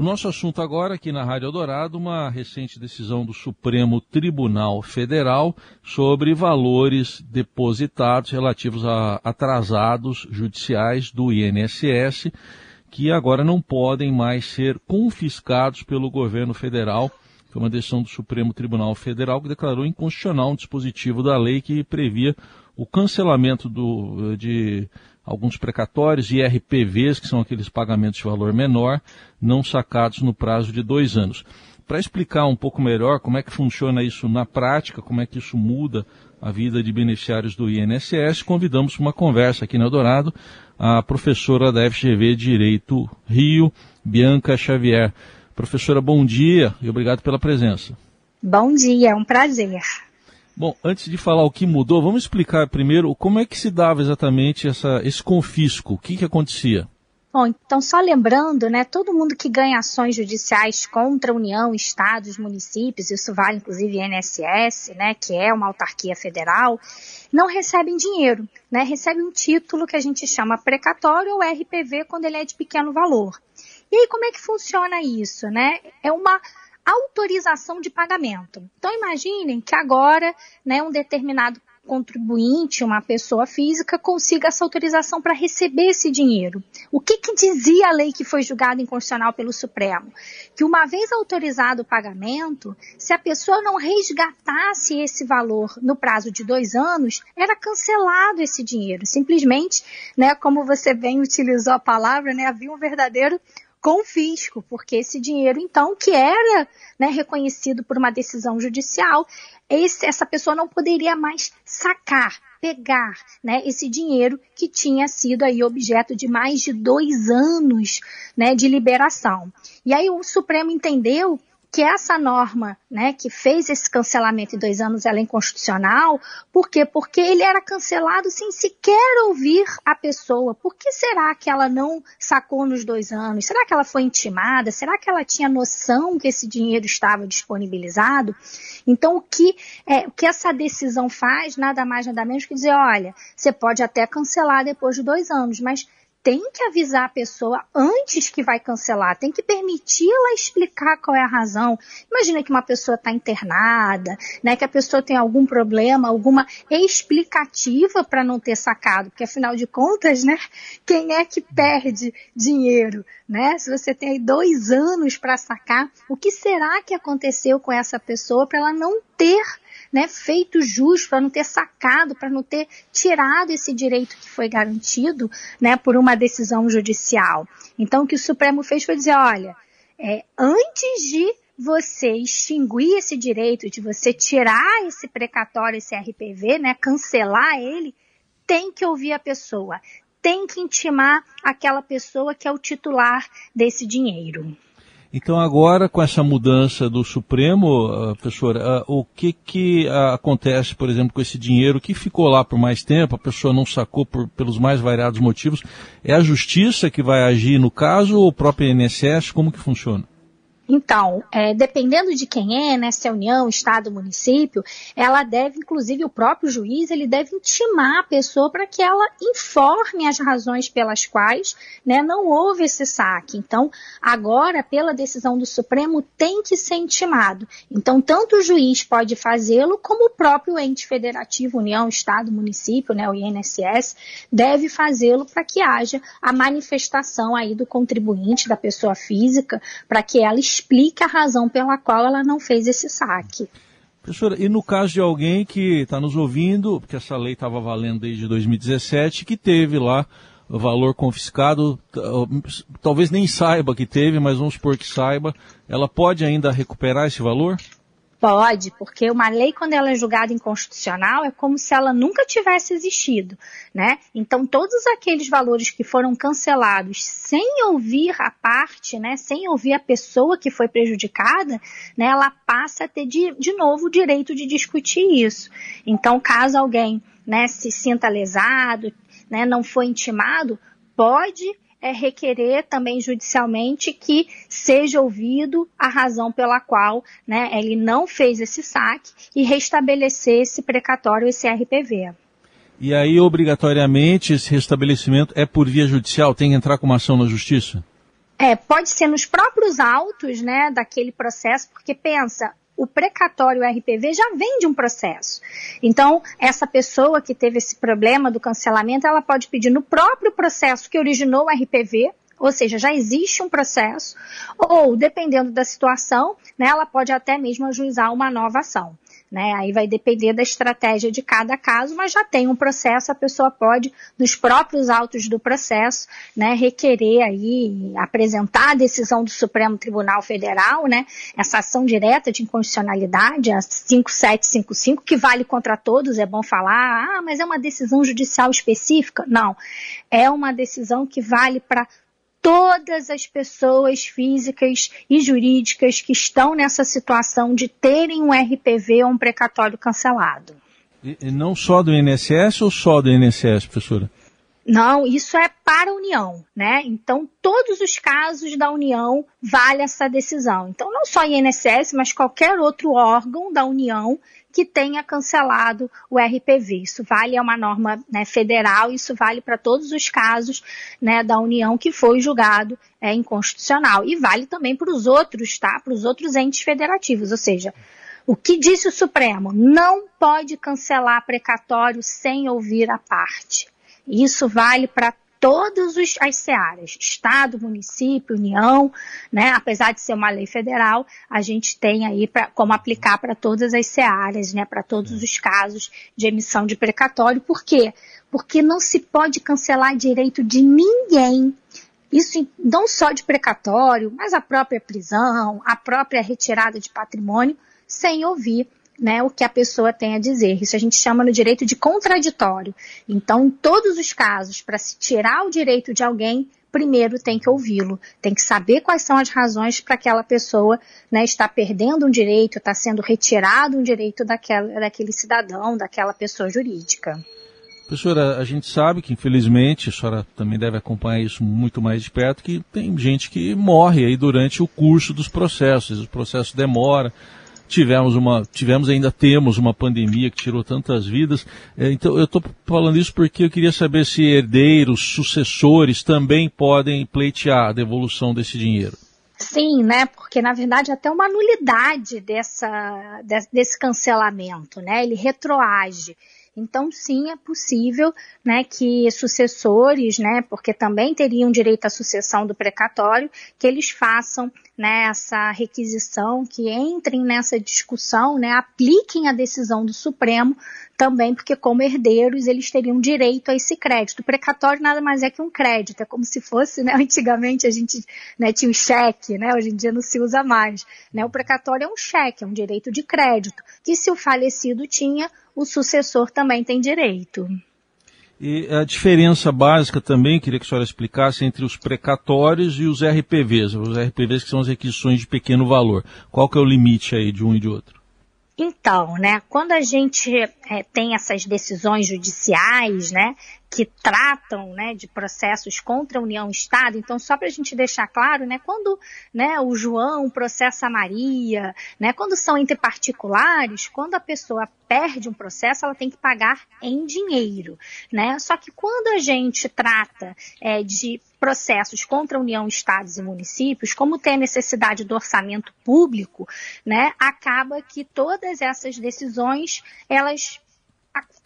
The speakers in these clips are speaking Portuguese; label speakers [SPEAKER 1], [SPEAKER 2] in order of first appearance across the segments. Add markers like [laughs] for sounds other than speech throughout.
[SPEAKER 1] O nosso assunto agora aqui na Rádio Eldorado, uma recente decisão do Supremo Tribunal Federal sobre valores depositados relativos a atrasados judiciais do INSS, que agora não podem mais ser confiscados pelo governo federal. Foi uma decisão do Supremo Tribunal Federal que declarou inconstitucional um dispositivo da lei que previa o cancelamento do, de alguns precatórios e RPVs, que são aqueles pagamentos de valor menor, não sacados no prazo de dois anos. Para explicar um pouco melhor como é que funciona isso na prática, como é que isso muda a vida de beneficiários do INSS, convidamos para uma conversa aqui na Dourado a professora da FGV Direito Rio, Bianca Xavier. Professora, bom dia e obrigado pela presença.
[SPEAKER 2] Bom dia, é um prazer.
[SPEAKER 1] Bom, antes de falar o que mudou, vamos explicar primeiro como é que se dava exatamente essa, esse confisco, o que, que acontecia?
[SPEAKER 2] Bom, então só lembrando, né, todo mundo que ganha ações judiciais contra a União, estados, municípios, isso vale inclusive INSS, né, que é uma autarquia federal, não recebem dinheiro, né, recebe um título que a gente chama precatório ou RPV quando ele é de pequeno valor. E aí como é que funciona isso, né? É uma autorização de pagamento. Então imaginem que agora, né, um determinado contribuinte, uma pessoa física, consiga essa autorização para receber esse dinheiro. O que, que dizia a lei que foi julgada inconstitucional pelo Supremo? Que uma vez autorizado o pagamento, se a pessoa não resgatasse esse valor no prazo de dois anos, era cancelado esse dinheiro. Simplesmente, né, como você bem utilizou a palavra, né, havia um verdadeiro confisco, porque esse dinheiro, então, que era né, reconhecido por uma decisão judicial, esse, essa pessoa não poderia mais sacar, pegar né, esse dinheiro que tinha sido aí objeto de mais de dois anos né, de liberação. E aí o Supremo entendeu que essa norma, né, que fez esse cancelamento em dois anos, ela é inconstitucional. Por quê? Porque ele era cancelado sem sequer ouvir a pessoa. Por que será que ela não sacou nos dois anos? Será que ela foi intimada? Será que ela tinha noção que esse dinheiro estava disponibilizado? Então, o que, é, o que essa decisão faz, nada mais, nada menos que dizer, olha, você pode até cancelar depois de dois anos, mas tem que avisar a pessoa antes que vai cancelar, tem que permitir ela explicar qual é a razão. Imagina que uma pessoa está internada, né, que a pessoa tem algum problema, alguma explicativa para não ter sacado, porque afinal de contas, né, quem é que perde dinheiro, né? Se você tem aí dois anos para sacar, o que será que aconteceu com essa pessoa para ela não ter né, feito jus, para não ter sacado, para não ter tirado esse direito que foi garantido né, por uma decisão judicial. Então, o que o Supremo fez foi dizer: olha, é, antes de você extinguir esse direito, de você tirar esse precatório, esse RPV, né, cancelar ele, tem que ouvir a pessoa, tem que intimar aquela pessoa que é o titular desse dinheiro.
[SPEAKER 1] Então agora com essa mudança do Supremo, uh, professora, uh, o que que uh, acontece, por exemplo, com esse dinheiro que ficou lá por mais tempo, a pessoa não sacou por, pelos mais variados motivos, é a justiça que vai agir no caso ou o próprio INSS? Como que funciona?
[SPEAKER 2] Então, é, dependendo de quem é, né, se é União, Estado, Município, ela deve, inclusive o próprio juiz, ele deve intimar a pessoa para que ela informe as razões pelas quais né, não houve esse saque. Então, agora, pela decisão do Supremo, tem que ser intimado. Então, tanto o juiz pode fazê-lo, como o próprio ente federativo, União, Estado, Município, né, o INSS, deve fazê-lo para que haja a manifestação aí do contribuinte, da pessoa física, para que ela explique a razão pela qual ela não fez esse saque.
[SPEAKER 1] Professora, e no caso de alguém que está nos ouvindo, porque essa lei estava valendo desde 2017, que teve lá valor confiscado, talvez nem saiba que teve, mas vamos supor que saiba, ela pode ainda recuperar esse valor?
[SPEAKER 2] Pode, porque uma lei, quando ela é julgada inconstitucional, é como se ela nunca tivesse existido, né? Então, todos aqueles valores que foram cancelados sem ouvir a parte, né, sem ouvir a pessoa que foi prejudicada, né, ela passa a ter de, de novo o direito de discutir isso. Então, caso alguém, né, se sinta lesado, né, não foi intimado, pode é, requerer também judicialmente que seja ouvido a razão pela qual né, ele não fez esse saque e restabelecer esse precatório, esse RPV.
[SPEAKER 1] E aí, obrigatoriamente, esse restabelecimento é por via judicial? Tem que entrar com uma ação na justiça?
[SPEAKER 2] É, pode ser nos próprios autos, né, daquele processo, porque pensa, o precatório RPV já vem de um processo. Então, essa pessoa que teve esse problema do cancelamento, ela pode pedir no próprio processo que originou o RPV, ou seja, já existe um processo, ou, dependendo da situação, né, ela pode até mesmo ajuizar uma nova ação. Né? Aí vai depender da estratégia de cada caso, mas já tem um processo, a pessoa pode, nos próprios autos do processo, né, requerer aí, apresentar a decisão do Supremo Tribunal Federal, né, essa ação direta de inconstitucionalidade, a 5755, que vale contra todos, é bom falar, ah, mas é uma decisão judicial específica? Não, é uma decisão que vale para todas as pessoas físicas e jurídicas que estão nessa situação de terem um RPV ou um precatório cancelado.
[SPEAKER 1] E, e não só do INSS ou só do INSS, professora?
[SPEAKER 2] Não, isso é para a União, né? Então, todos os casos da União vale essa decisão. Então, não só INSS, mas qualquer outro órgão da União que tenha cancelado o RPV. Isso vale, é uma norma né, federal, isso vale para todos os casos né, da União que foi julgado é, inconstitucional. E vale também para os outros, tá? Para os outros entes federativos, ou seja, o que disse o Supremo? Não pode cancelar precatório sem ouvir a parte. Isso vale para todas as searas, Estado, município, União, né? Apesar de ser uma lei federal, a gente tem aí pra, como aplicar para todas as searas, né? Para todos os casos de emissão de precatório. Por quê? Porque não se pode cancelar direito de ninguém. Isso não só de precatório, mas a própria prisão, a própria retirada de patrimônio, sem ouvir né, o que a pessoa tem a dizer. Isso a gente chama no direito de contraditório. Então, em todos os casos, para se tirar o direito de alguém, primeiro tem que ouvi-lo, tem que saber quais são as razões para aquela pessoa né, estar perdendo um direito, está sendo retirado um direito daquela, daquele cidadão, daquela pessoa jurídica.
[SPEAKER 1] Professora, a gente sabe que, infelizmente, a senhora também deve acompanhar isso muito mais de perto, que tem gente que morre aí durante o curso dos processos. O processo demora, tivemos uma, tivemos ainda temos uma pandemia que tirou tantas vidas. É, então eu estou falando isso porque eu queria saber se herdeiros, sucessores também podem pleitear a devolução desse dinheiro.
[SPEAKER 2] Sim, né? Porque na verdade até uma nulidade dessa, desse cancelamento, né? Ele retroage. Então, sim, é possível né, que sucessores, né, porque também teriam direito à sucessão do precatório, que eles façam né, essa requisição, que entrem nessa discussão, né, apliquem a decisão do Supremo também, porque como herdeiros eles teriam direito a esse crédito. O precatório nada mais é que um crédito, é como se fosse, né, [laughs] antigamente a gente né, tinha o cheque, né, hoje em dia não se usa mais. Né, o precatório é um cheque, é um direito de crédito, que se o falecido tinha, o sucessor também tem direito.
[SPEAKER 1] E a diferença básica também, queria que a senhora explicasse, entre os precatórios e os RPVs, os RPVs que são as requisições de pequeno valor. Qual que é o limite aí de um e de outro?
[SPEAKER 2] Então, né, quando a gente é, tem essas decisões judiciais, né, que tratam né, de processos contra a União Estado. Então, só para a gente deixar claro, né, quando né, o João processa a Maria, né, quando são entre particulares, quando a pessoa perde um processo, ela tem que pagar em dinheiro. Né? Só que quando a gente trata é, de processos contra a União, Estados e municípios, como tem necessidade do orçamento público, né, acaba que todas essas decisões elas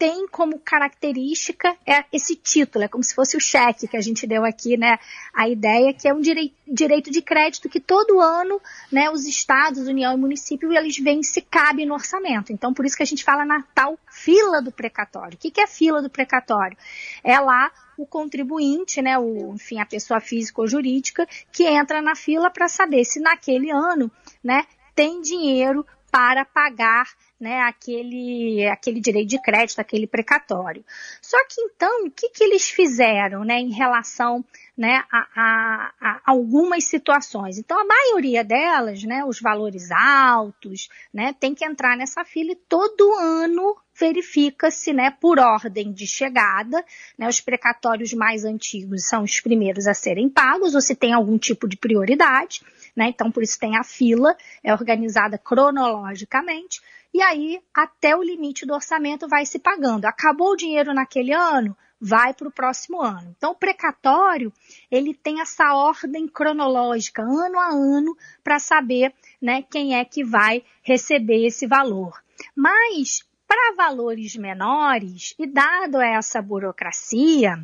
[SPEAKER 2] tem como característica é esse título, é como se fosse o cheque que a gente deu aqui, né? A ideia que é um direi direito de crédito que todo ano, né, os estados, União e município, eles veem se cabe no orçamento. Então, por isso que a gente fala na tal fila do precatório. O que, que é fila do precatório? É lá o contribuinte, né, o, enfim, a pessoa física ou jurídica, que entra na fila para saber se naquele ano, né, tem dinheiro para pagar né, aquele, aquele direito de crédito, aquele precatório. Só que então, o que, que eles fizeram né, em relação né, a, a, a, algumas situações? Então, a maioria delas, né, os valores altos, né, tem que entrar nessa fila e todo ano verifica-se, né, por ordem de chegada, né, os precatórios mais antigos são os primeiros a serem pagos, ou se tem algum tipo de prioridade, né, então por isso tem a fila, é organizada cronologicamente, e aí até o limite do orçamento vai se pagando. Acabou o dinheiro naquele ano, vai para o próximo ano. Então, o precatório, ele tem essa ordem cronológica, ano a ano, para saber né, quem é que vai receber esse valor. Mas, para valores menores, e dado essa burocracia,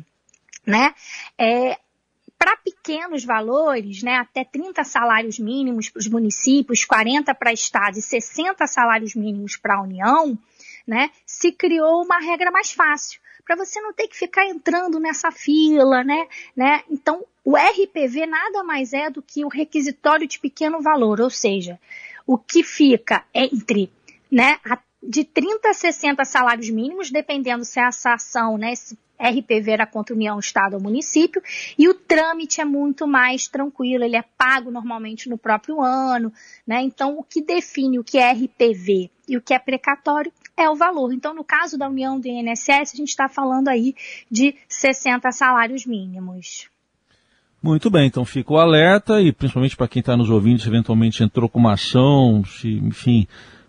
[SPEAKER 2] né, é, para pequenos valores, né, até 30 salários mínimos para os municípios, 40 para estados e 60 salários mínimos para a União, né, se criou uma regra mais fácil para você não ter que ficar entrando nessa fila, né? né? Então, o RPV nada mais é do que o requisitório de pequeno valor, ou seja, o que fica entre né, de 30 a 60 salários mínimos, dependendo se essa ação, né, se RPV era contra União, Estado ou município, e o trâmite é muito mais tranquilo, ele é pago normalmente no próprio ano, né? Então, o que define o que é RPV e o que é precatório é o valor. Então, no caso da União do INSS, a gente está falando aí de 60 salários mínimos.
[SPEAKER 1] Muito bem, então fica o alerta e principalmente para quem está nos ouvindo, se eventualmente entrou com uma ação, se, enfim,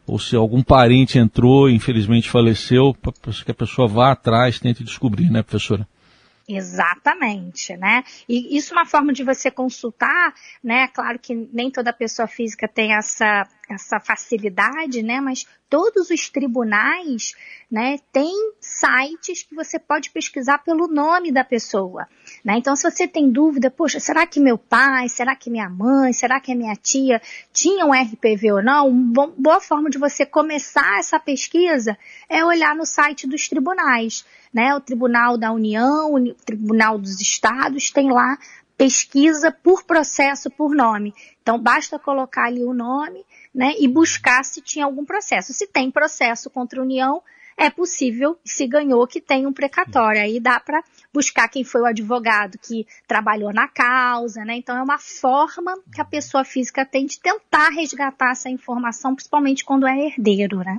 [SPEAKER 1] ou se algum parente entrou infelizmente faleceu, para que a pessoa vá atrás, tente descobrir, né, professora?
[SPEAKER 2] Exatamente, né? E isso é uma forma de você consultar, né? Claro que nem toda pessoa física tem essa, essa facilidade, né? Mas todos os tribunais, né, têm sites que você pode pesquisar pelo nome da pessoa, né? Então, se você tem dúvida, poxa, será que meu pai, será que minha mãe, será que a minha tia tinham RPV ou não? Uma boa forma de você começar essa pesquisa é olhar no site dos tribunais né? O Tribunal da União, o Tribunal dos Estados tem lá pesquisa por processo, por nome. Então basta colocar ali o nome, né, e buscar se tinha algum processo. Se tem processo contra a União, é possível, se ganhou, que tem um precatório. Aí dá para buscar quem foi o advogado que trabalhou na causa, né? Então é uma forma que a pessoa física tem de tentar resgatar essa informação, principalmente quando é herdeiro, né?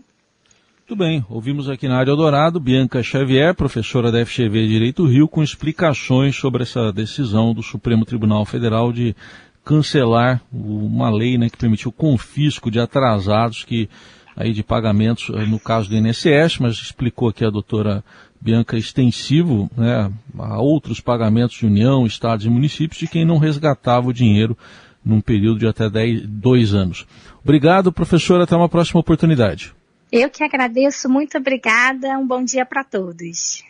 [SPEAKER 1] Muito bem, ouvimos aqui na Área Dourado Bianca Xavier, professora da FGV Direito Rio, com explicações sobre essa decisão do Supremo Tribunal Federal de cancelar uma lei né, que permitiu o confisco de atrasados que aí de pagamentos, no caso do INSS, mas explicou aqui a doutora Bianca extensivo né, a outros pagamentos de União, Estados e municípios de quem não resgatava o dinheiro num período de até 10, dois anos. Obrigado, professora. Até uma próxima oportunidade.
[SPEAKER 2] Eu que agradeço, muito obrigada. Um bom dia para todos.